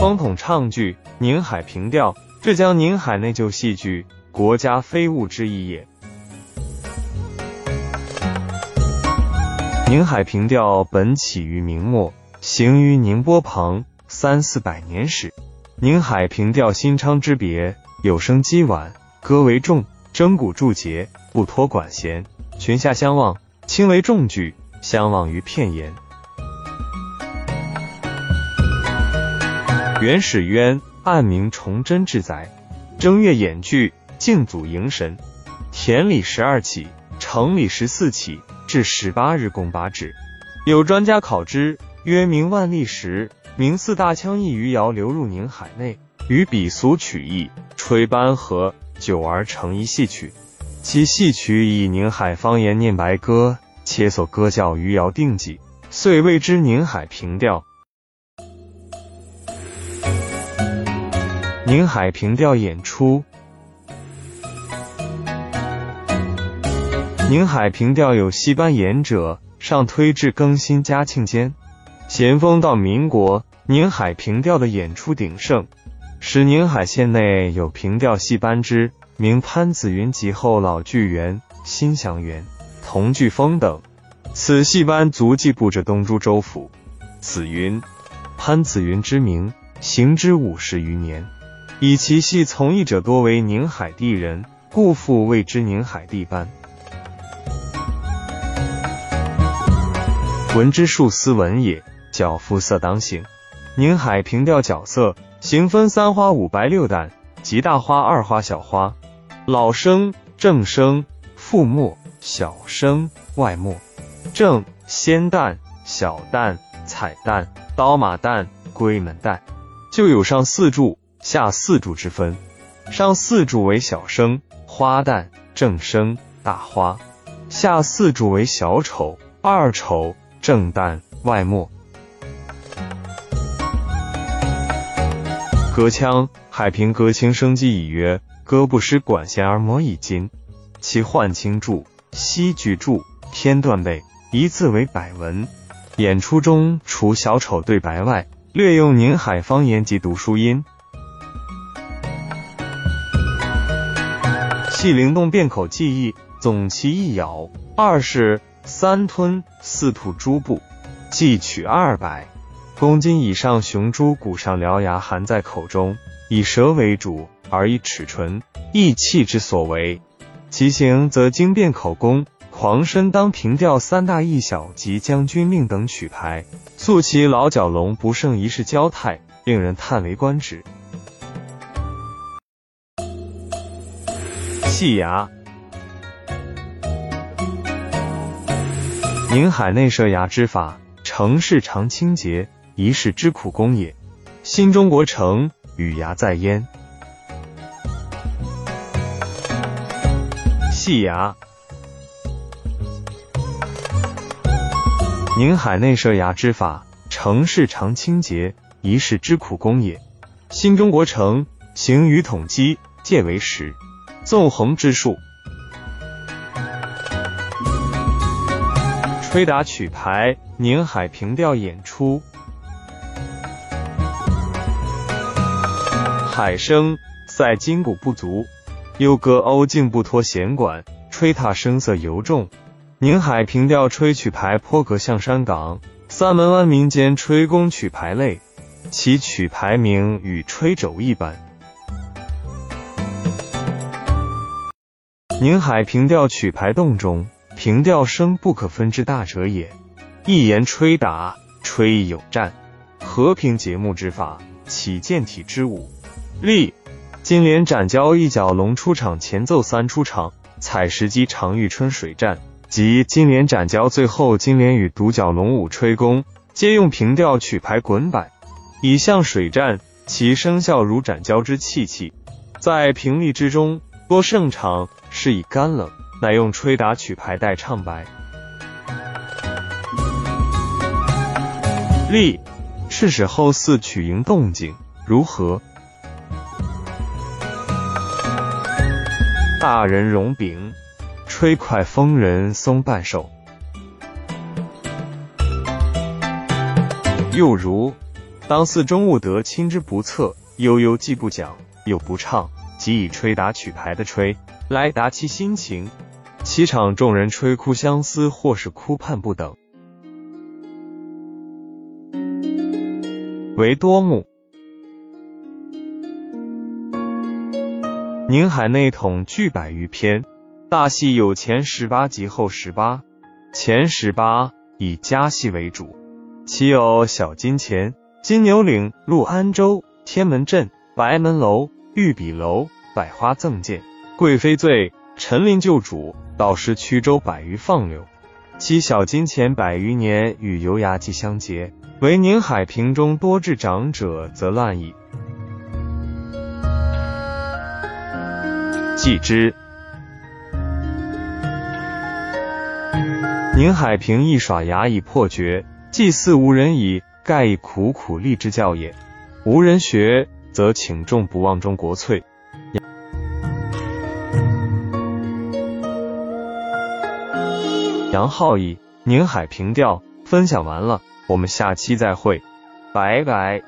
方统唱剧，宁海平调，浙江宁海内旧戏剧，国家非物之一也。宁海平调本起于明末，行于宁波旁三四百年始。宁海平调新昌之别，有声机婉，歌为重，筝鼓助节，不托管弦，群下相望，轻为重句，相望于片言。元始渊，暗名崇祯至载。正月演剧，敬祖迎神。田里十二起，城里十四起，至十八日共八止。有专家考之，曰：明万历时，明四大腔一余谣流入宁海内，与鄙俗曲异，吹班合，久而成一戏曲。其戏曲以宁海方言念白歌，且所歌教余谣定记，遂谓之宁海平调。宁海平调演出。宁海平调有戏班演者，上推至更新嘉庆间。咸丰到民国，宁海平调的演出鼎盛，使宁海县内有平调戏班之名潘子云及后老剧员、新祥园、童聚风等。此戏班足迹布着东珠州府。子云，潘子云之名，行之五十余年。以其系从艺者多为宁海地人，故复谓之宁海地班。闻之数斯文也，较肤色当行。宁海平调角色，行分三花五白六旦，即大花、二花、小花。老生、正生、副末、小生、外末。正仙旦、小旦、彩旦、刀马旦、龟门旦，就有上四柱。下四柱之分，上四柱为小生、花旦、正生、大花；下四柱为小丑、二丑、正旦、外末。隔腔，海平隔清生机已曰：歌不失管弦而磨以金，其换清柱、西句柱、偏断背，一字为百文。演出中除小丑对白外，略用宁海方言及读书音。气灵动变口记忆，总其一咬，二是三吞，四吐诸部，计取二百公斤以上雄猪骨上獠牙含在口中，以舌为主，而以齿唇、意气之所为。其行则经变口功，狂身当平调三大一小及将军令等曲牌，素其老角龙不胜一世娇态，令人叹为观止。细牙，宁海内设牙之法，成事常清洁，一世之苦功也。新中国成与牙在焉。细牙，宁海内设牙之法，成事常清洁，一世之苦功也。新中国成行于统基，戒为实。纵横之术，吹打曲牌，宁海平调演出。海声赛筋骨不足，又歌欧静不脱弦管，吹踏声色尤重。宁海平调吹曲牌颇隔象山港、三门湾民间吹宫曲牌类，其曲牌名与吹轴一般。宁海平调曲牌动中，平调声不可分之大者也。一言吹打，吹意有战，和平节目之法，起健体之舞。立金莲斩蛟一角龙出场前奏三出场，采石矶常遇春水战及金莲斩蛟最后金莲与独角龙舞吹功，皆用平调曲牌滚摆，以向水战。其声效如斩蛟之气气，在平力之中多盛场。是以干冷，乃用吹打曲牌代唱白。立赤使后四曲营动静如何？大人容禀，吹快风人松半首。又如当四中务得亲之不测，悠悠既不讲，又不唱，即以吹打曲牌的吹来达其心情。其场众人吹哭相思，或是哭盼不等。为多目。宁海内统聚百余篇，大戏有前十八集后十八。前十八以家戏为主，其有小金钱、金牛岭、陆安州、天门镇、白门楼、玉笔楼、百花赠剑、贵妃醉、陈琳救主、道士曲州百余放流。其小金钱百余年与游牙记相结，为宁海平中多智长者，则乱矣。继之，宁海平一耍牙以破绝，祭祀无人矣，盖以苦苦立之教也。无人学，则请众不忘中国粹。杨浩义，宁海平调分享完了，我们下期再会，拜拜。